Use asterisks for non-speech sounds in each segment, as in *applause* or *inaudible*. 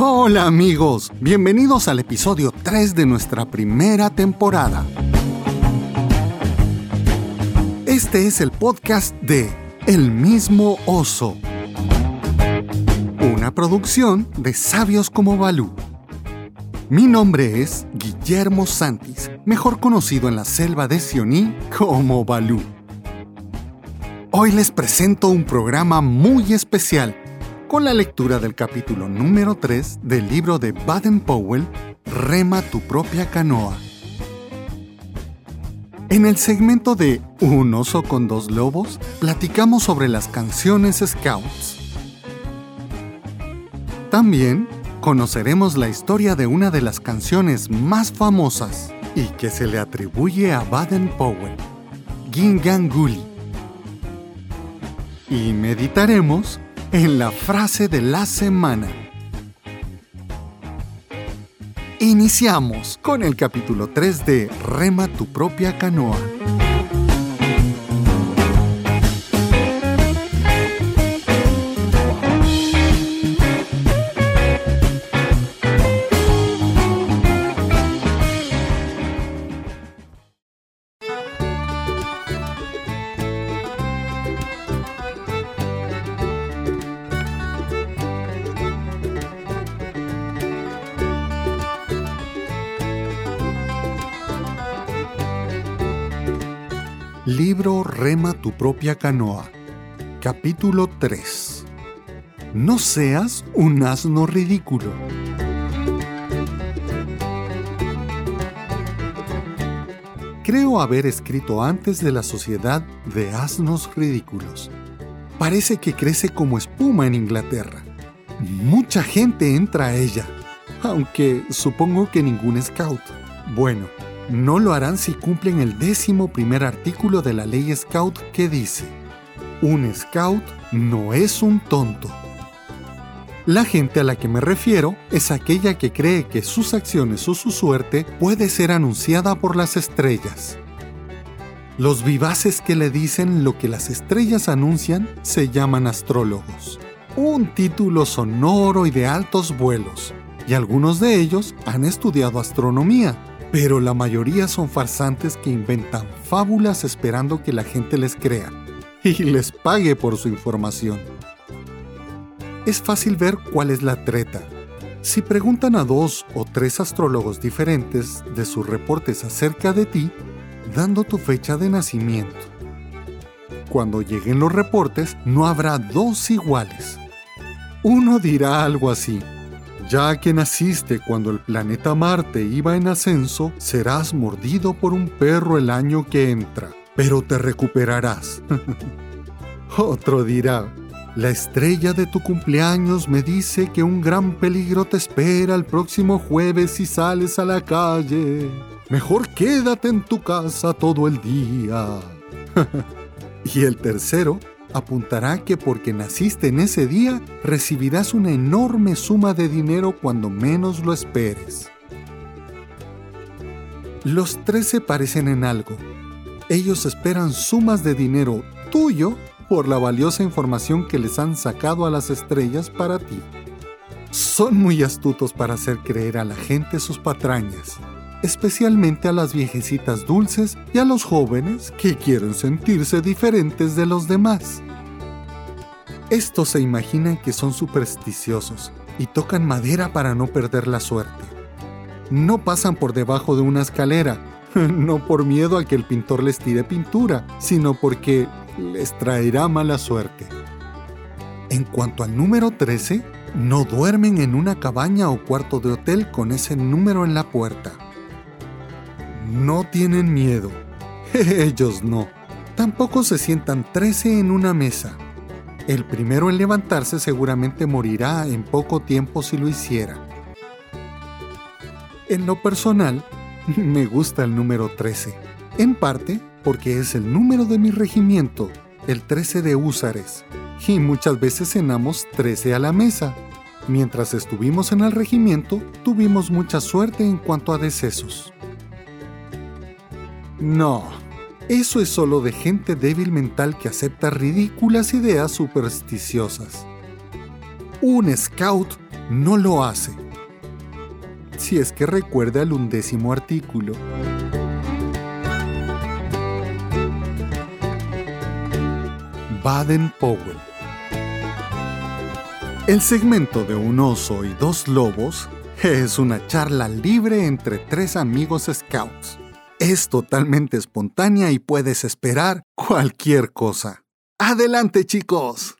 Hola amigos, bienvenidos al episodio 3 de nuestra primera temporada. Este es el podcast de El mismo oso, una producción de Sabios como Balú. Mi nombre es Guillermo Santis, mejor conocido en la selva de Sioní como Balú. Hoy les presento un programa muy especial con la lectura del capítulo número 3 del libro de Baden Powell, Rema tu propia canoa. En el segmento de Un oso con dos lobos, platicamos sobre las canciones Scouts. También conoceremos la historia de una de las canciones más famosas y que se le atribuye a Baden Powell, Ginganguli. Y meditaremos en la frase de la semana. Iniciamos con el capítulo 3 de Rema tu propia canoa. Tu propia canoa. Capítulo 3. No seas un asno ridículo. Creo haber escrito antes de la sociedad de asnos ridículos. Parece que crece como espuma en Inglaterra. Mucha gente entra a ella, aunque supongo que ningún scout. Bueno, no lo harán si cumplen el décimo primer artículo de la ley Scout que dice, un Scout no es un tonto. La gente a la que me refiero es aquella que cree que sus acciones o su suerte puede ser anunciada por las estrellas. Los vivaces que le dicen lo que las estrellas anuncian se llaman astrólogos. Un título sonoro y de altos vuelos, y algunos de ellos han estudiado astronomía pero la mayoría son farsantes que inventan fábulas esperando que la gente les crea y les pague por su información. Es fácil ver cuál es la treta. Si preguntan a dos o tres astrólogos diferentes de sus reportes acerca de ti, dando tu fecha de nacimiento. Cuando lleguen los reportes, no habrá dos iguales. Uno dirá algo así. Ya que naciste cuando el planeta Marte iba en ascenso, serás mordido por un perro el año que entra, pero te recuperarás. *laughs* Otro dirá, la estrella de tu cumpleaños me dice que un gran peligro te espera el próximo jueves si sales a la calle. Mejor quédate en tu casa todo el día. *laughs* y el tercero apuntará que porque naciste en ese día recibirás una enorme suma de dinero cuando menos lo esperes. Los tres se parecen en algo. Ellos esperan sumas de dinero tuyo por la valiosa información que les han sacado a las estrellas para ti. Son muy astutos para hacer creer a la gente sus patrañas especialmente a las viejecitas dulces y a los jóvenes que quieren sentirse diferentes de los demás. Estos se imaginan que son supersticiosos y tocan madera para no perder la suerte. No pasan por debajo de una escalera, *laughs* no por miedo a que el pintor les tire pintura, sino porque les traerá mala suerte. En cuanto al número 13, no duermen en una cabaña o cuarto de hotel con ese número en la puerta no tienen miedo. *laughs* Ellos no. Tampoco se sientan 13 en una mesa. El primero en levantarse seguramente morirá en poco tiempo si lo hiciera. En lo personal, *laughs* me gusta el número 13, en parte porque es el número de mi regimiento, el 13 de húsares, y muchas veces cenamos 13 a la mesa. Mientras estuvimos en el regimiento, tuvimos mucha suerte en cuanto a decesos. No, eso es solo de gente débil mental que acepta ridículas ideas supersticiosas. Un scout no lo hace. Si es que recuerda el undécimo artículo. Baden-Powell. El segmento de un oso y dos lobos es una charla libre entre tres amigos scouts. Es totalmente espontánea y puedes esperar cualquier cosa. Adelante chicos.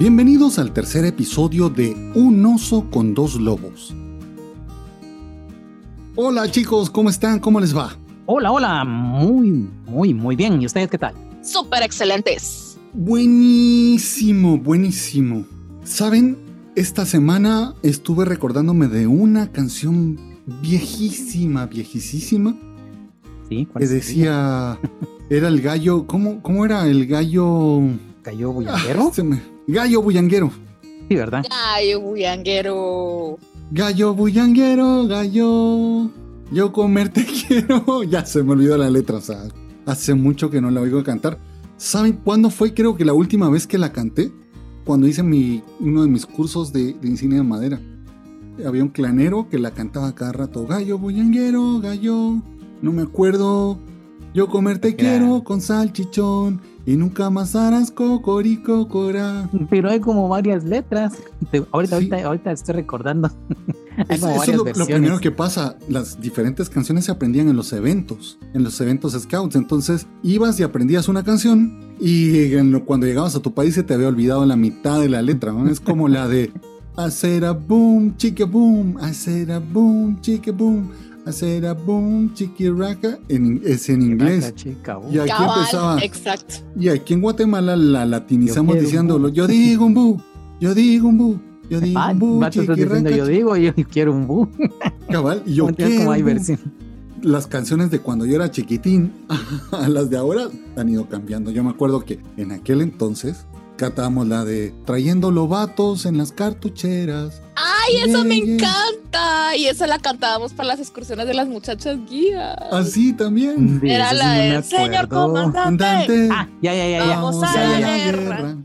Bienvenidos al tercer episodio de Un oso con dos lobos. Hola chicos, ¿cómo están? ¿Cómo les va? Hola, hola, muy, muy, muy bien. ¿Y ustedes qué tal? Súper excelentes. Buenísimo, buenísimo. ¿Saben? Esta semana estuve recordándome de una canción viejísima, viejísima. Sí, ¿cuál Que decía, era el gallo, ¿cómo, cómo era? El gallo... ¿Cayó bullanguero? Ah, me- Gallo bullanguero. Sí, ¿verdad? Gallo bullanguero. Gallo bullanguero, gallo. Yo comerte *laughs* quiero. Ya se me olvidó la letra, o sea, hace mucho que no la oigo cantar. ¿Saben cuándo fue? Creo que la última vez que la canté. Cuando hice mi, uno de mis cursos de, de insignia de madera. Había un clanero que la cantaba cada rato. Gallo bullanguero, gallo. No me acuerdo. Yo comerte Era- quiero con salchichón. Y nunca más harás cocorico cora. Pero hay como varias letras. Te- Ahorita, Sí. ahorita, ahorita estoy recordando. *laughs* hay Eso, es lo, primero que pasa. Las diferentes canciones se aprendían en los eventos, en los eventos scouts. Entonces ibas y aprendías una canción y en lo- cuando llegabas a tu país se te había olvidado la mitad de la letra. ¿no? Es como la de hacer a boom, chique boom, hacer a boom, chique boom, hacer a boom, chiqui raca. En, es en inglés. Chica. Y aquí Cabal, empezaba. exacto. Y aquí en Guatemala la latinizamos Yo diciéndolo. Yo digo un bu, yo digo un bu, yo digo Ah, un bu, vato, estás chiqui diciendo, yo digo, yo *laughs* quiero un bu. cabal. Y yo como hay quiero bu. versión. las canciones de cuando yo era chiquitín *laughs* a las de ahora han ido cambiando. Yo me acuerdo que en aquel entonces cantábamos la de Trayendo lobatos en las cartucheras. Ay, eso me Yeah, encanta. Y esa la cantábamos para las excursiones de las muchachas guías. Así también. De Era la sí no me de Señor comandante. Andante, Ah, ya, ya, ya, ya. Vamos a ya, la guerra.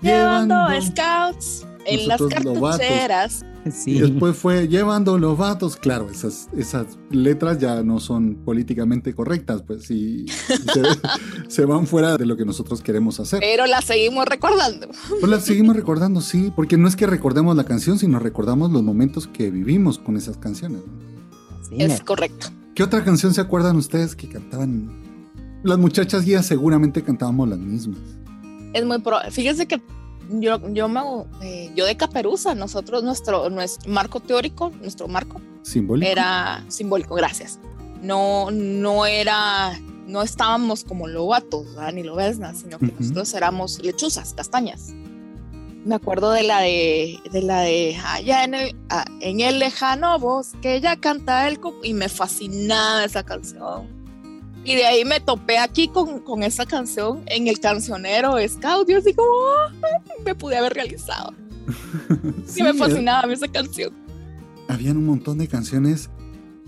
Llevando scouts en las Nosotros cartucheras. *laughs* Sí. Y después fue llevando lobatos. Claro, esas, esas letras ya no son políticamente correctas, pues y, y se, *laughs* se van fuera de lo que nosotros queremos hacer. Pero la seguimos recordando. Pues la seguimos recordando, sí, porque no es que recordemos la canción, sino recordamos los momentos que vivimos con esas canciones. Sí, Es me- correcto. ¿Qué otra canción se acuerdan ustedes que cantaban? Las muchachas guías seguramente cantábamos las mismas. Es muy pro. Fíjense que yo, yo, me, eh, yo de Caperuza, nosotros, nuestro, nuestro marco teórico, nuestro marco, Simbólico. era simbólico, gracias. No, no era, no estábamos como lobatos, ¿verdad? ni lobesnas, sino que Ujú. nosotros éramos lechuzas, castañas. Me acuerdo de la de, de la de allá en el, ah, en el lejano bosque, ella canta el cu-", y me fascinaba esa canción. Y de ahí me topé aquí con, con esa canción en el cancionero Scout. Yo así como, "Ay, me pude haber realizado. Sí, *laughs* Y me eh, fascinaba a mí esa canción. Habían un montón de canciones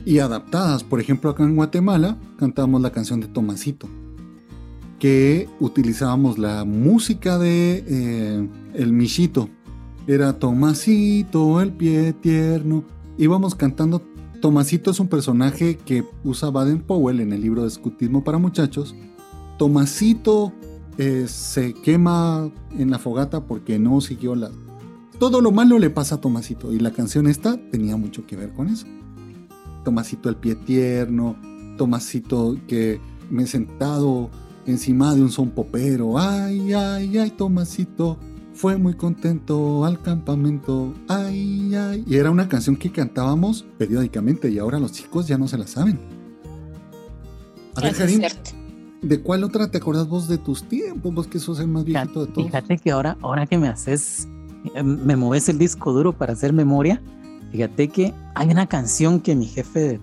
y adaptadas. Por ejemplo, acá en Guatemala cantábamos la canción de Tomasito, que utilizábamos la música de eh, El Michito. Era Tomasito, el pie tierno. Íbamos cantando. Tomasito es un personaje que usa Baden Powell en el libro de Escutismo para Muchachos. Tomasito eh, se quema en la fogata porque no siguió la, todo lo malo le pasa a Tomasito y la canción esta tenía mucho que ver con eso. Tomasito el pie tierno, Tomasito que me he sentado encima de un son popero, ay, ay, ay, Tomasito fue muy contento al campamento, ay, ay. Y era una canción que cantábamos periódicamente y ahora los chicos ya no se la saben. A ver, Karim. ¿de cuál otra te acordás vos de tus tiempos? Vos que sos el más viejito de todos. Fíjate que ahora, ahora que me haces, eh, me mueves el disco duro para hacer memoria, fíjate que hay una canción que mi jefe, de,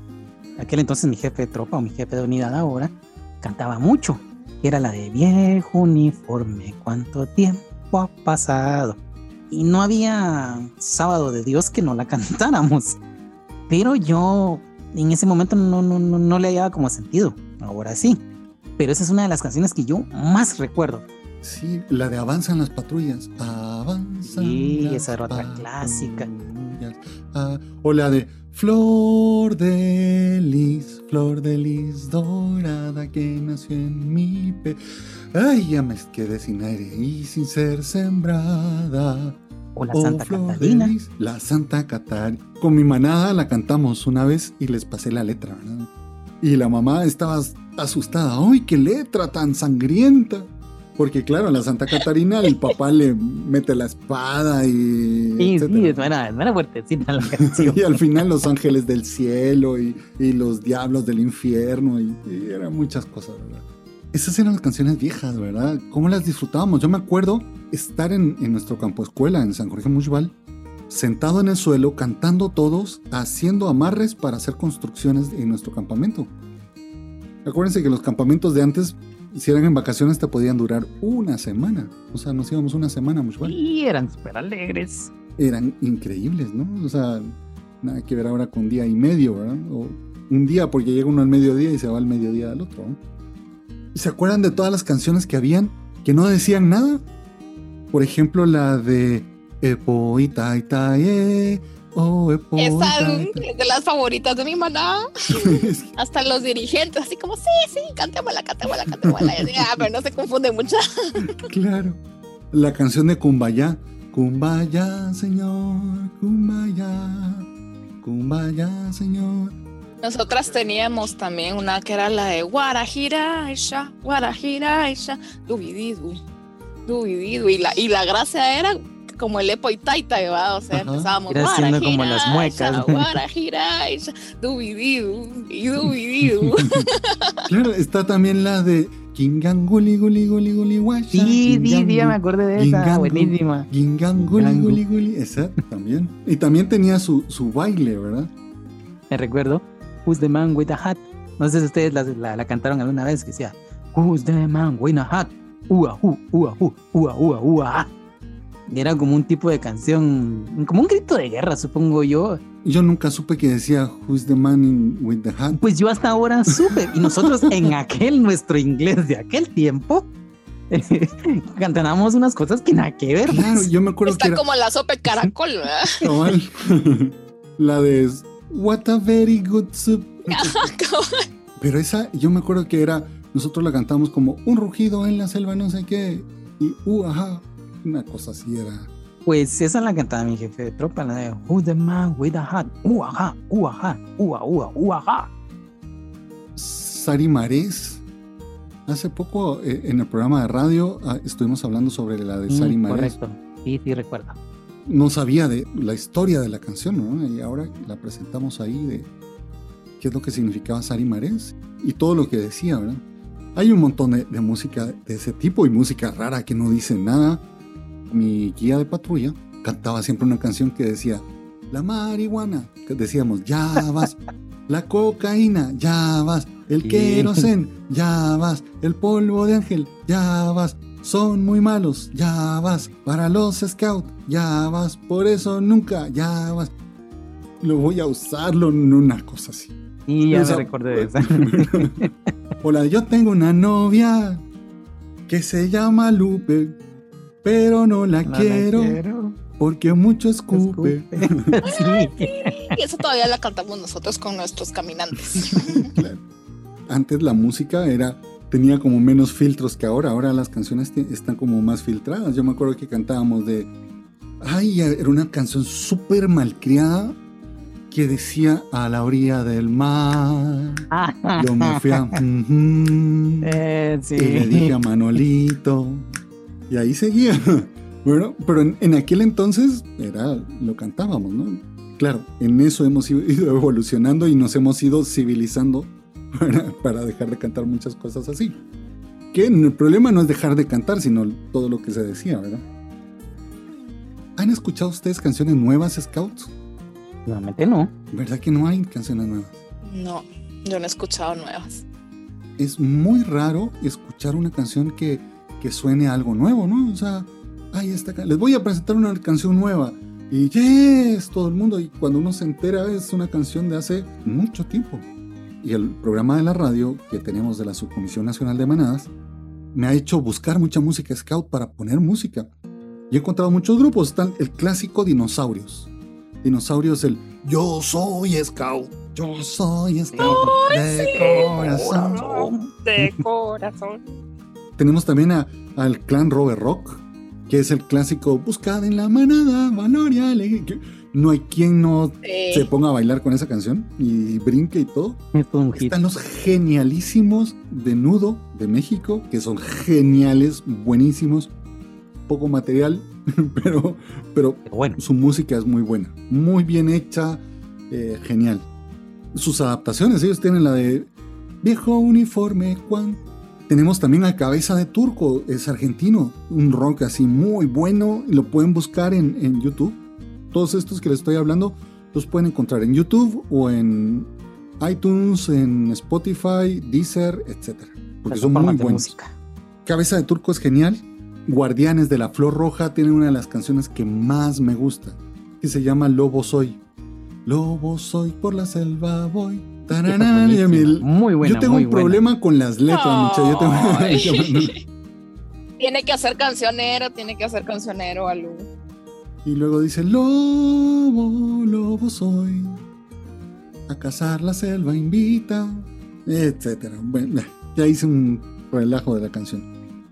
aquel entonces mi jefe de tropa o mi jefe de unidad ahora, cantaba mucho, que era la de viejo uniforme, cuánto tiempo ha pasado. y no había sábado de Dios que no la *laughs* cantáramos. Pero yo en ese momento no, no, no, no le hallaba como sentido. Ahora sí. Pero esa es una de las canciones que yo más recuerdo. Sí, la de Avanzan las patrullas. Avanzan. Sí, las esa era otra clásica. Ah, o la de Flor de lis, flor de lis dorada que nació en mi pe. Ay, ya me quedé sin aire y sin ser sembrada. O la Oh, Santa de Catalina. lis, la Santa Catarina. Con mi manada la cantamos una vez y les pasé la letra, ¿verdad? Y la mamá estaba asustada. ¡Ay, qué letra tan sangrienta! Porque claro, la Santa Catarina el papá le mete la espada y... Sí, no era, no era fuertecita la *laughs* canción. Y al final los ángeles del cielo y, y los diablos del infierno y, y eran muchas cosas, ¿verdad? Esas eran las canciones viejas, ¿verdad? ¿Cómo las disfrutábamos? Yo me acuerdo estar en, en nuestro campo escuela en San Jorge Mushbal, sentado en el suelo, cantando todos, haciendo amarres para hacer construcciones en nuestro campamento. Acuérdense que los campamentos de antes, si eran en vacaciones, te podían durar una semana. O sea, nos íbamos una semana a Mushbal Y eran súper alegres. eran increíbles, ¿no? O sea, nada que ver ahora con día y medio, ¿verdad? O un día porque llega uno al mediodía y se va al mediodía al otro. ¿no? ¿Y ¿Se acuerdan de todas las canciones que habían que no decían nada? Por ejemplo, la de Epo Itaitae, oh Epo Esa es de las favoritas de mi que- *laughs* Hasta los dirigentes, así como, sí, sí, cantémosla, cantémosla, cantémosla. Y así, ah, pero no se confunde mucho. *laughs* claro. La canción de Kumbaya. Kumbaya, señor, Kumbaya. Kumbaya, señor. Nosotras teníamos también una que era la de Guarajiraisha, Guarajiraisha, dubididu, dubididu. Y la, y la gracia era como el epo y taita, ¿verdad? O sea, Ajá. empezábamos Era haciendo como las muecas. Guarajiraisha, dubididu, y dubididu. *laughs* Claro, está también la de Gingan Guli Guli Guli Guli Washa. Sí, sí, sí, ya me acordé de esa. Buenísima. Gingan Guli. Guli Guli. Esa también. Y también tenía su, su baile, ¿verdad? Me recuerdo. Who's the man with a hat? No sé si ustedes la, la- la cantaron alguna vez que decía Who's the man with a hat? Ua, hu, ua, hu, ua, ua, ua. Y Era como un tipo de canción, como un grito de guerra, supongo yo. Yo nunca supe que decía Who's the man in- with the hat. Pues yo hasta ahora supe. Y nosotros en aquel nuestro inglés de aquel tiempo *laughs* cantábamos unas cosas que nada que ver. Claro, yo me acuerdo que Está era como la sopa de caracol, ¿verdad? *laughs* la de What a very good soup. *laughs* Pero esa, yo me acuerdo que era, nosotros la cantamos como un rugido en la selva, no sé qué. Y uh, ajá. Una cosa así era. Pues esa la cantaba mi jefe de tropa, la de Who's the man with a hat? Ua, ja, ua, ja, ua, ua, ua, ja. Sari Marés. Hace poco eh, en el programa de radio ah, estuvimos hablando sobre la de Sari Mm, Marés. correcto. Sí, sí, recuerdo. No sabía de la historia de la canción, ¿no? Y ahora la presentamos ahí de qué es lo que significaba Sari Marés y todo lo que decía, ¿verdad? Hay un montón de, de música de ese tipo y música rara que no dice nada. Mi guía de patrulla cantaba siempre una canción que decía, la marihuana, que decíamos, ya *laughs* vas, la cocaína, ya vas, el Sí. querosen, ya vas, el polvo de ángel, ya vas, son muy malos, ya vas, para los scouts, ya vas, por eso nunca, ya vas. Lo voy a usarlo en una cosa así. Y ya O sea, me recordé de esa. *laughs* Hola, yo tengo una novia que se llama Lupe, pero no la, No la quiero, quiero. porque mucho escupe. Escupe. *laughs* sí. Y eso todavía la cantamos nosotros con nuestros caminantes. *laughs* Claro. Antes la música era tenía como menos filtros que ahora. Ahora las canciones están como más filtradas. Yo me acuerdo que cantábamos de. Ay, era una canción súper malcriada que decía a la orilla del mar. *laughs* Yo me fui a. Eh, sí. y le dije a Manolito. Y ahí seguía. *laughs* Bueno, pero en, en aquel entonces era lo cantábamos, ¿no? Claro, en eso hemos ido evolucionando y nos hemos ido civilizando para, *laughs* para dejar de cantar muchas cosas así. Que el problema no es dejar de cantar, sino todo lo que se decía, ¿verdad? ¿Han escuchado ustedes canciones nuevas, Scouts? Nuevamente no. ¿Verdad que no hay canciones nuevas? No, yo no he escuchado nuevas. es muy raro escuchar una canción que, que suene a algo nuevo, ¿no? O sea, ay, esta les voy a presentar una canción nueva. Y yes, todo el mundo. Y cuando uno se entera, es una canción de hace mucho tiempo. Y el programa de la radio que tenemos de la Subcomisión Nacional de Manadas me ha hecho buscar mucha música scout para poner música. Y he encontrado muchos grupos. Están el clásico Dinosaurios. Dinosaurios, el Yo soy scout. Yo soy scout de corazón. De *laughs* corazón. Tenemos también al clan Robert Rock, que es el clásico Buscad en la manada, Valoria, No hay quien no se ponga a bailar con esa canción y brinque y todo. Están los genialísimos de Nudo de México, que son geniales, buenísimos. Poco material, *laughs* pero, pero, bueno. su música es muy buena, muy bien hecha, eh, genial. Sus adaptaciones, ellos tienen la de Viejo uniforme, ¿cuánto? Tenemos también a Cabeza de Turco, es argentino, un rock así muy bueno, lo pueden buscar en, YouTube. Todos estos que les estoy hablando los pueden encontrar en YouTube o en iTunes, en Spotify, Deezer, etc. Porque son muy buenos. Cabeza de Turco es genial. Guardianes de la Flor Roja tienen una de las canciones que más me gusta, que se llama Lobo Soy. Lobo soy, por la selva voy, muy buena. Yo tengo un problema con las letras, tiene que hacer cancionero, tiene que hacer cancionero, algo. Y luego dice, lobo, lobo soy, a cazar la selva invita, etcétera. Bueno, ya hice un relajo de la canción.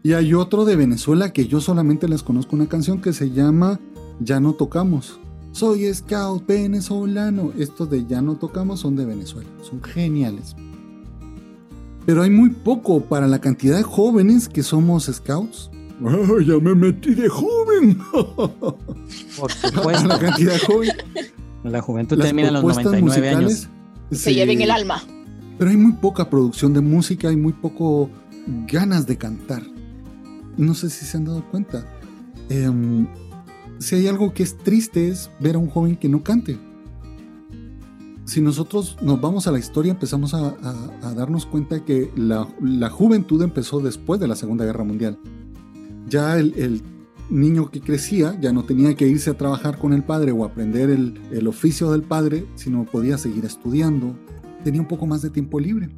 Y hay otro de Venezuela que yo solamente les conozco una canción que se llama Ya no tocamos. Soy scout venezolano. Estos de ya no tocamos son de Venezuela. Son geniales. Pero hay muy poco para la cantidad de jóvenes que somos scouts. Ya me metí de joven. Por *laughs* supuesto. la cantidad de joven. La juventud termina a los 99 años. Se lleven el alma. Pero hay muy poca producción de música, hay muy poco ganas de cantar. No sé si se han dado cuenta. Eh, si hay algo que es triste es ver a un joven que no cante. Si nosotros nos vamos a la historia, empezamos a, darnos cuenta que la, juventud empezó después de la Segunda Guerra Mundial. Ya el, niño que crecía ya no tenía que irse a trabajar con el padre o aprender el, oficio del padre, sino podía seguir estudiando. Tenía un poco más de tiempo libre.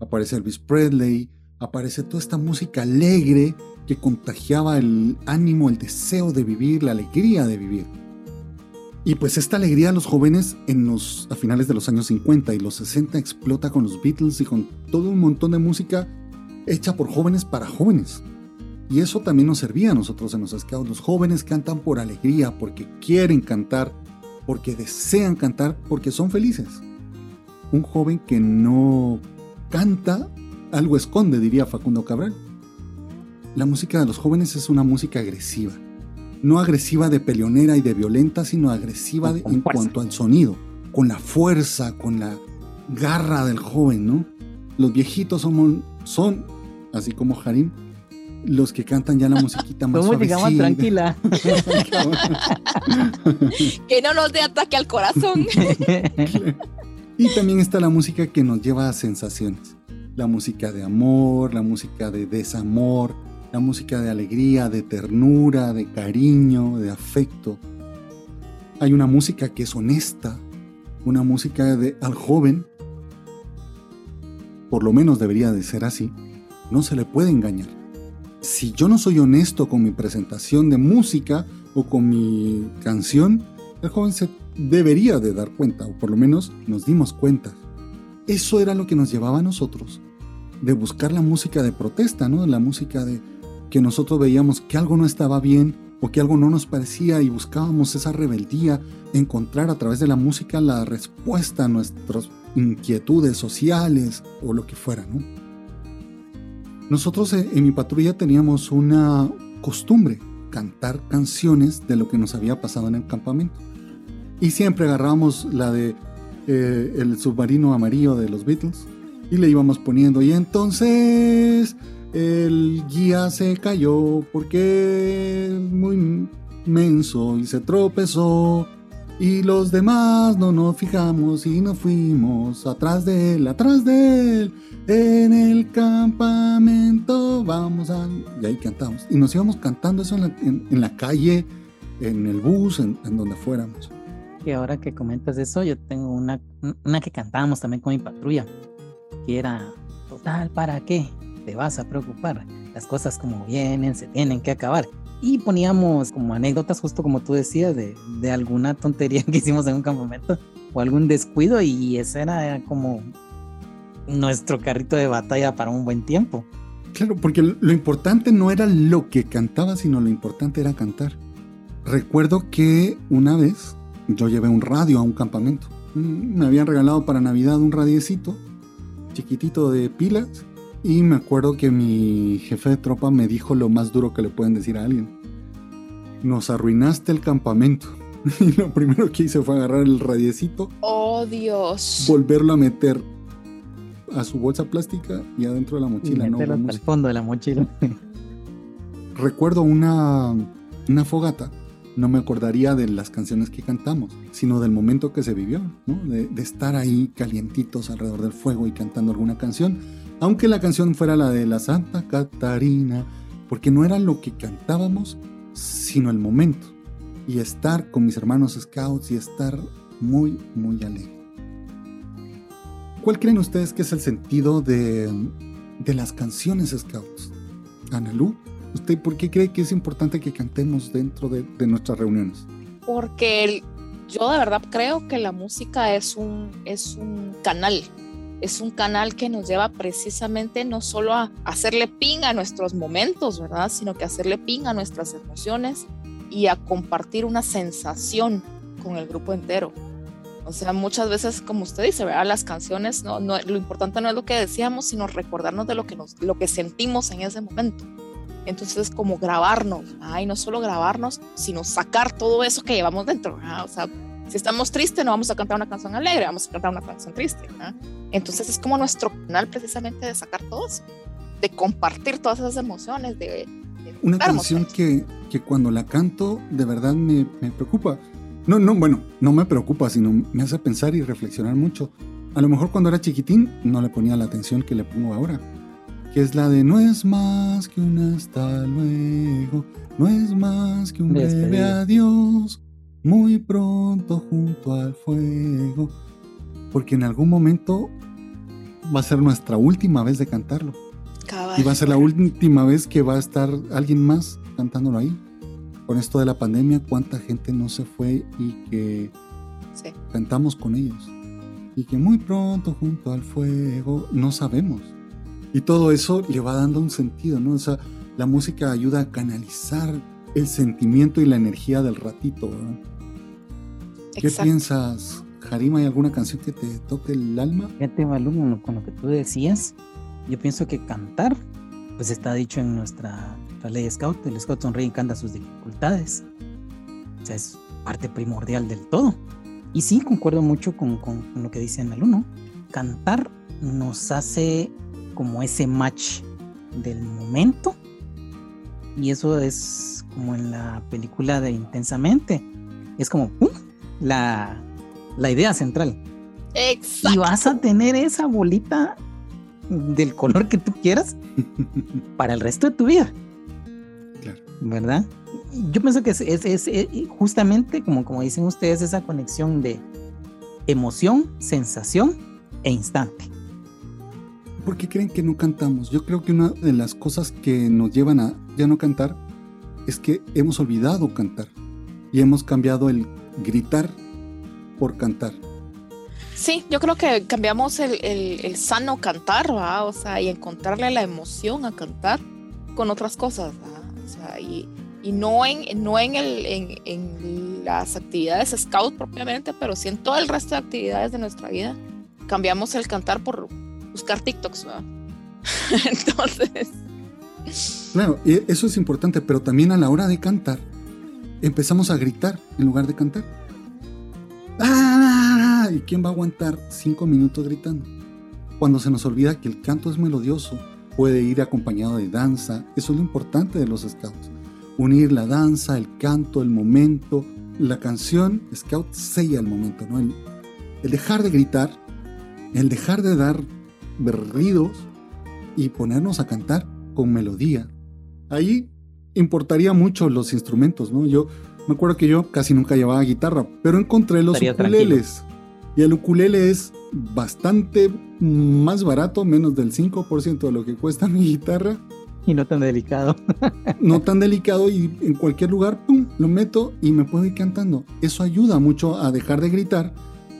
Aparece Elvis Presley, aparece toda esta música alegre que contagiaba el ánimo, el deseo de vivir, la alegría de vivir. Y pues esta alegría a los jóvenes en los, a finales de los años 50 y los 60 explota con los Beatles y con todo un montón de música hecha por jóvenes para jóvenes. Y eso también nos servía a nosotros en los scouts. Los jóvenes cantan por alegría, porque quieren cantar, porque desean cantar, porque son felices. Un joven que no canta, algo esconde, diría Facundo Cabral la música de los jóvenes es una música agresiva. No agresiva de peleonera y de violenta, sino agresiva en cuanto al sonido, con la fuerza, con la garra del joven, ¿no? Los viejitos son, son así como Harim, los que cantan ya la musiquita más música más tranquila. *laughs* que no nos dé ataque al corazón. *laughs* y también está la música que nos lleva a sensaciones. La música de amor, la música de desamor, la música de alegría, de ternura, de cariño, de afecto. Hay una música que es honesta, una música de, al joven, por lo menos debería de ser así, no se le puede engañar. Si yo no soy honesto con mi presentación de música o con mi canción, el joven se debería de dar cuenta, o por lo menos nos dimos cuenta. Eso era lo que nos llevaba a nosotros, de buscar la música de protesta, ¿no? La música de, que nosotros veíamos que algo no estaba bien o que algo no nos parecía y buscábamos esa rebeldía, encontrar a través de la música la respuesta a nuestras inquietudes sociales o lo que fuera, ¿no? Nosotros eh, en mi patrulla teníamos una costumbre, cantar canciones de lo que nos había pasado en el campamento. Y siempre agarrábamos la de eh, el submarino amarillo de los Beatles y le íbamos poniendo y entonces el guía se cayó porque muy menso y se tropezó. Y los demás no nos fijamos y nos fuimos atrás de él, atrás de él, en el campamento vamos a... Y ahí cantamos. Y nos íbamos cantando eso en la, calle, en el bus, en, donde fuéramos. Y ahora que comentas eso, yo tengo una, una que cantábamos también con mi patrulla, que era, total, ¿para qué? Te vas a preocupar. Las cosas como vienen, se tienen que acabar y poníamos como anécdotas, justo como tú decías, de, de, alguna tontería *laughs* que hicimos en un campamento o algún descuido y ese era como nuestro carrito de batalla para un buen tiempo. Claro, porque lo importante no era lo que cantaba, sino lo importante era cantar. Recuerdo que una vez yo llevé un radio a un campamento. Mm, me habían regalado para Navidad un radiecito chiquitito de pilas y me acuerdo que mi jefe de tropa me dijo lo más duro que le pueden decir a alguien. Nos arruinaste el campamento. *laughs* Y lo primero que hice fue agarrar el radiecito. Oh Dios. Volverlo a meter a su bolsa plástica y adentro de la mochila. no, hasta el fondo de la mochila. *laughs* Recuerdo una, una fogata. No me acordaría de las canciones que cantamos, sino del momento que se vivió, ¿no? de, de estar ahí calientitos alrededor del fuego y cantando alguna canción aunque la canción fuera la de la Santa Catarina, porque no era lo que cantábamos, sino el momento, y estar con mis hermanos scouts y estar muy, muy alegre. ¿Cuál creen ustedes que es el sentido de, las canciones scouts? Analú, ¿usted por qué cree que es importante que cantemos dentro de, nuestras reuniones? Porque yo de verdad creo que la música es un, es un canal es un canal que nos lleva precisamente no solo a hacerle ping a nuestros momentos, ¿verdad? Sino que hacerle ping a nuestras emociones y a compartir una sensación con el grupo entero. O sea, muchas veces, como usted dice, ¿verdad? Las canciones, no, no, lo importante no es lo que decíamos, sino recordarnos de lo que, nos, lo que sentimos en ese momento. Entonces, es como grabarnos, y no solo grabarnos, sino sacar todo eso que llevamos dentro. ¿verdad? O sea, si estamos tristes, no vamos a cantar una canción alegre, vamos a cantar una canción triste. Entonces es como nuestro canal precisamente de sacar todo eso, de compartir todas esas emociones, de... una canción que, que, cuando la canto de verdad me, me, preocupa. No, no, bueno, no me preocupa, sino me hace pensar y reflexionar mucho. A lo mejor cuando era chiquitín no le ponía la atención que le pongo ahora. Que es la de no es más que un hasta luego, no es más que un breve adiós muy pronto junto al fuego, porque en algún momento va a ser nuestra última vez de cantarlo. Y va a ser la última vez que va a estar alguien más cantándolo ahí. Con esto de la pandemia, cuánta gente no se fue y que cantamos con ellos. Y que muy pronto junto al fuego, no sabemos. Y todo eso le va dando un sentido, ¿no? O sea, la música ayuda a canalizar el sentimiento y la energía del ratito, ¿verdad? ¿Qué piensas, Jarima? ¿Hay alguna canción que te toque el alma? Fíjate, Malú, con lo que tú decías, yo pienso que cantar, pues está dicho en nuestra, ley Scout, el Scout sonríe y canta sus dificultades. O sea, es parte primordial del todo. Y sí, concuerdo mucho con, con, lo que dice Malú, ¿no? Cantar nos hace como ese match del momento. Y eso es como en la película de Intensamente. Es como, ¡pum! La, idea central. Exacto. Y vas a tener esa bolita del color que tú quieras para el resto de tu vida. Claro. ¿Verdad? Yo pienso que es, es, justamente como, como dicen ustedes, esa conexión de emoción, sensación e instante. ¿Por qué creen que no cantamos? Yo creo que una de las cosas que nos llevan a ya no cantar es que hemos olvidado cantar y hemos cambiado el gritar por cantar. Sí, yo creo que cambiamos el, sano cantar, o sea, y encontrarle la emoción a cantar con otras cosas, o sea, y, no en, no en, el, en, las actividades scout propiamente, pero sí en todo el resto de actividades de nuestra vida. Cambiamos el cantar por buscar TikToks, *laughs* Entonces. Claro, eso es importante, pero también a la hora de cantar, empezamos a gritar en lugar de cantar. ¡Ah! ¿Y quién va a aguantar cinco minutos gritando? Cuando se nos olvida que el canto es melodioso, puede ir acompañado de danza. Eso es lo importante de los scouts. Unir la danza, el canto, el momento la canción Scout sella el momento, ¿no? El, el dejar de gritar, el dejar de dar berridos y ponernos a cantar con melodía. Ahí importaría mucho los instrumentos, ¿no? Yo me acuerdo que yo casi nunca llevaba guitarra, pero encontré los ukuleles. Y el ukulele es bastante más barato, menos del 5% de lo que cuesta mi guitarra. Y no tan delicado. *laughs* no tan delicado y en cualquier lugar, pum, lo meto y me puedo ir cantando. Eso ayuda mucho a dejar de gritar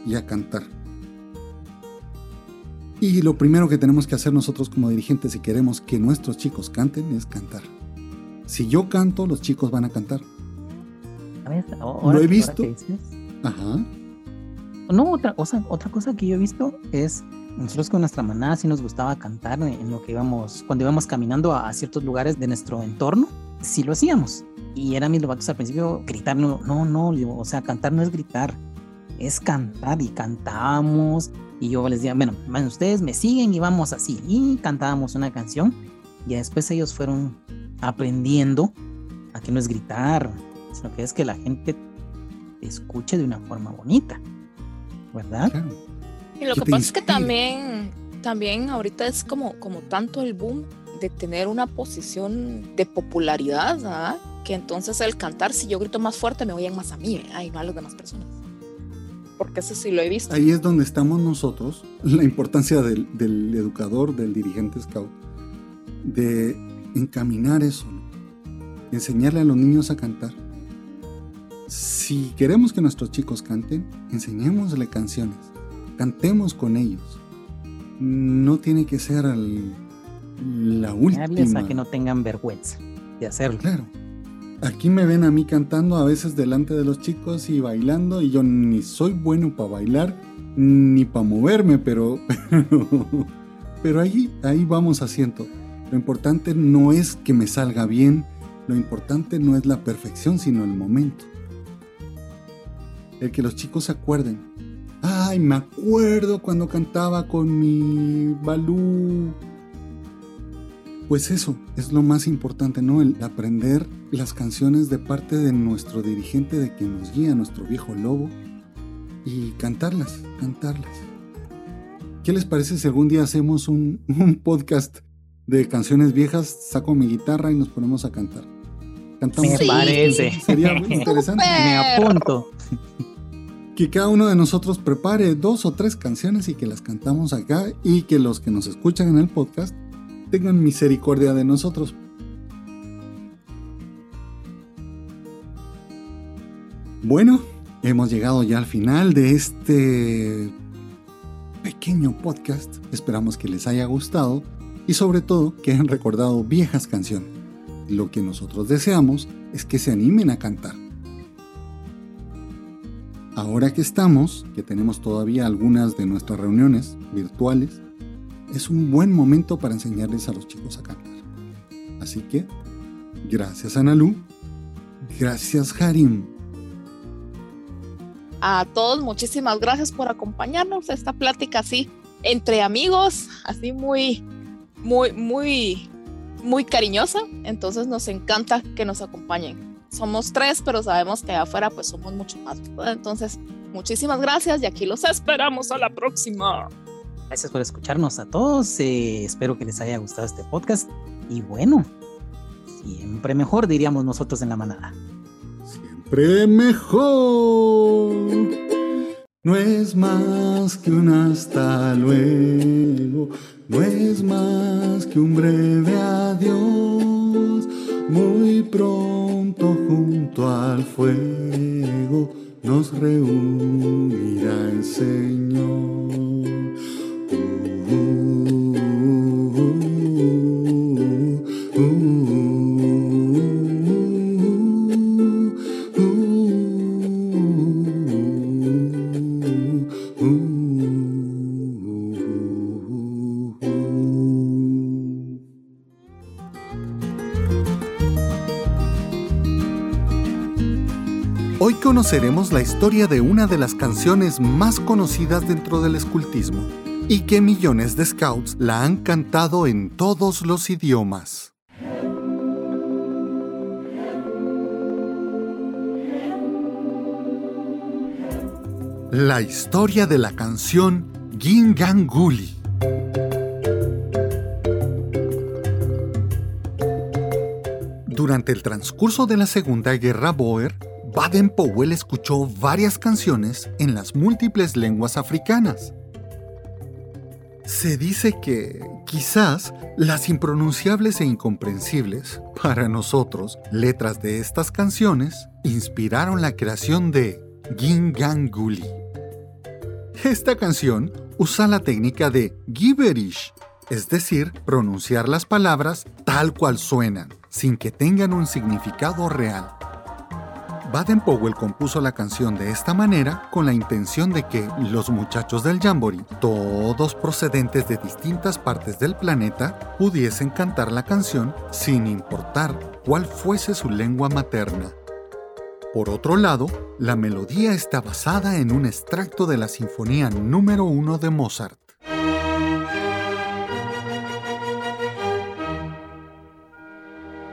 y a cantar. Y lo primero que tenemos que hacer nosotros como dirigentes si queremos que nuestros chicos canten es cantar. Si yo canto, los chicos van a cantar. lo he visto. Ajá. No, otra cosa, otra cosa que yo he visto es nosotros con nuestra manada sí nos gustaba cantar en lo que íbamos, cuando íbamos caminando a, ciertos lugares de nuestro entorno, sí lo hacíamos. Y eran mis lobatos al principio gritar, no, no, no, o sea, cantar no es gritar, es cantar y cantábamos. Y yo les decía, bueno, ustedes me siguen y vamos así. Y cantábamos una canción. Y después ellos fueron aprendiendo a que no es gritar, sino que es que la gente escuche de una forma bonita. ¿verdad? Y lo que pasa es que también, también ahorita es como, como tanto el boom de tener una posición de popularidad, ¿verdad? que entonces el cantar, si yo grito más fuerte, me oyen más a mí y no a las demás personas. Porque eso sí lo he visto. Ahí es donde estamos nosotros, la importancia del, del educador, del dirigente scout, de encaminar eso, enseñarle a los niños a cantar si queremos que nuestros chicos canten, enseñémosle canciones, cantemos con ellos. No tiene que ser la última. a que no tengan vergüenza de hacerlo. Claro. Aquí me ven a mí cantando a veces delante de los chicos y bailando y yo ni soy bueno para bailar ni para moverme, pero, *laughs* pero, ahí, ahí vamos haciendo. Lo importante no es que me salga bien, lo importante no es la perfección, sino el momento el que los chicos se acuerden. Ay, me acuerdo cuando cantaba con mi balú. Pues eso es lo más importante, ¿no? El aprender las canciones de parte de nuestro dirigente, de quien nos guía, nuestro viejo lobo, y cantarlas, cantarlas. ¿Qué les parece si algún día hacemos un, *laughs* podcast de canciones viejas? Saco mi guitarra y nos ponemos a cantar. Cantamos. Me parece. Sería muy *laughs* interesante. Me apunto que cada uno de nosotros prepare dos o tres canciones y que las cantamos acá y que los que nos escuchan en el podcast tengan misericordia de nosotros. Bueno, hemos llegado ya al final de este pequeño podcast. Esperamos que les haya gustado y sobre todo que hayan recordado viejas canciones. Lo que nosotros deseamos es que se animen a cantar Ahora que estamos, que tenemos todavía algunas de nuestras reuniones virtuales, es un buen momento para enseñarles a los chicos a cantar. Así que, gracias Analu, gracias Harim. A todos, muchísimas gracias por acompañarnos a esta plática así entre amigos, así muy, muy, muy, muy cariñosa. Entonces nos encanta que nos acompañen somos tres, pero sabemos que afuera pues somos mucho más. Entonces, muchísimas gracias y aquí los esperamos a la próxima. Gracias por escucharnos a todos. Eh, espero que les haya gustado este podcast. Y bueno, siempre mejor diríamos nosotros en la manada. Siempre mejor. No es más que un hasta luego. No es más que un breve adiós. Muy pronto junto al fuego nos reunirá el Señor. Conoceremos la historia de una de las canciones más conocidas dentro del escultismo y que millones de scouts la han cantado en todos los idiomas. La historia de la canción Ginganguli. Durante el transcurso de la Segunda Guerra Boer, Baden-Powell escuchó varias canciones en las múltiples lenguas africanas. Se dice que, quizás, las impronunciables e incomprensibles, para nosotros, letras de estas canciones inspiraron la creación de Ginganguli. Esta canción usa la técnica de gibberish, es decir, pronunciar las palabras tal cual suenan, sin que tengan un significado real. Baden-Powell compuso la canción de esta manera con la intención de que los muchachos del Jamboree, todos procedentes de distintas partes del planeta, pudiesen cantar la canción sin importar cuál fuese su lengua materna. Por otro lado, la melodía está basada en un extracto de la Sinfonía número 1 de Mozart.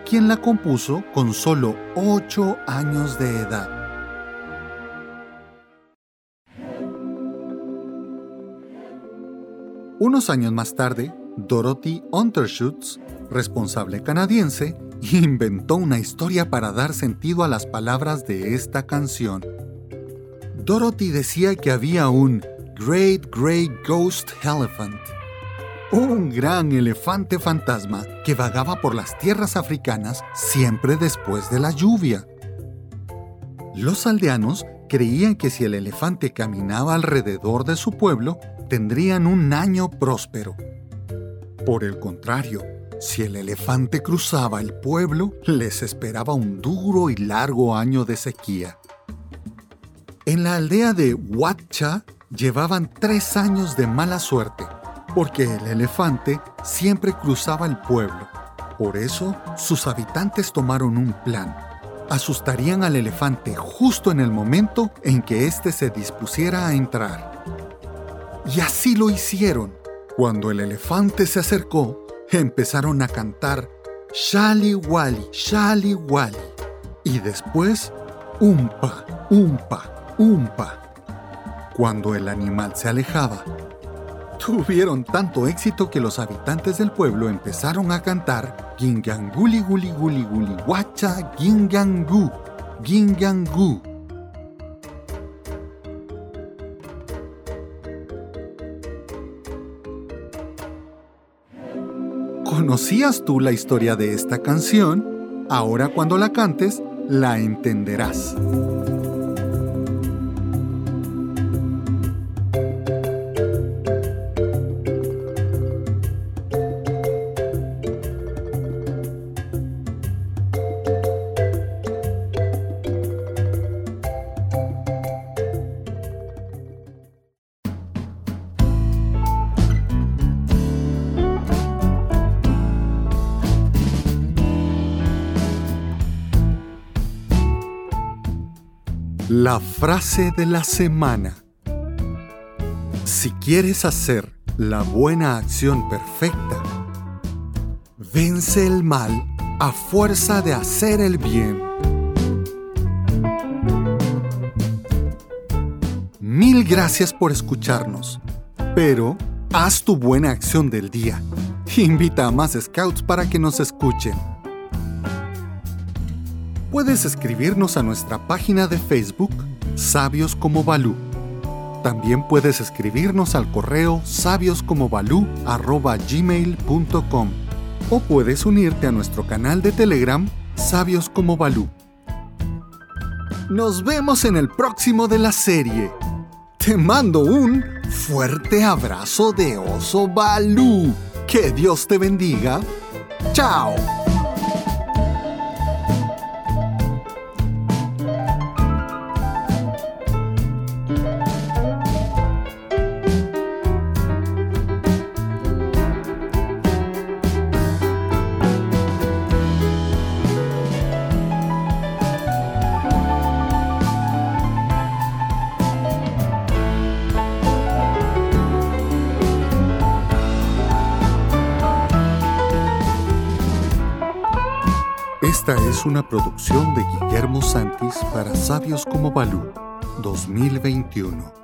Quien la compuso con solo 8 años de edad. Unos años más tarde, Dorothy Unterschutz, responsable canadiense, inventó una historia para dar sentido a las palabras de esta canción. Dorothy decía que había un Great Great Ghost Elephant un gran elefante fantasma que vagaba por las tierras africanas siempre después de la lluvia. Los aldeanos creían que si el elefante caminaba alrededor de su pueblo, tendrían un año próspero. Por el contrario, si el elefante cruzaba el pueblo, les esperaba un duro y largo año de sequía. En la aldea de Huacha llevaban tres años de mala suerte porque el elefante siempre cruzaba el pueblo. Por eso, sus habitantes tomaron un plan. Asustarían al elefante justo en el momento en que éste se dispusiera a entrar. Y así lo hicieron. Cuando el elefante se acercó, empezaron a cantar Shali Wali, Shali Wali. Y después, Umpa, Umpa, Umpa. Cuando el animal se alejaba, tuvieron tanto éxito que los habitantes del pueblo empezaron a cantar Ginganguli Guli Guli Guli Wacha Gingangu Gingangu. ¿Conocías tú la historia de esta canción? Ahora cuando la cantes, la entenderás. La frase de la semana. Si quieres hacer la buena acción perfecta, vence el mal a fuerza de hacer el bien. Mil gracias por escucharnos, pero haz tu buena acción del día. Invita a más scouts para que nos escuchen puedes escribirnos a nuestra página de Facebook Sabios como Balú. También puedes escribirnos al correo sabioscomobalú@gmail.com o puedes unirte a nuestro canal de Telegram Sabios como Balú. Nos vemos en el próximo de la serie. Te mando un fuerte abrazo de oso Balú. Que Dios te bendiga. Chao. Una producción de Guillermo Santis para Sabios como Balú 2021.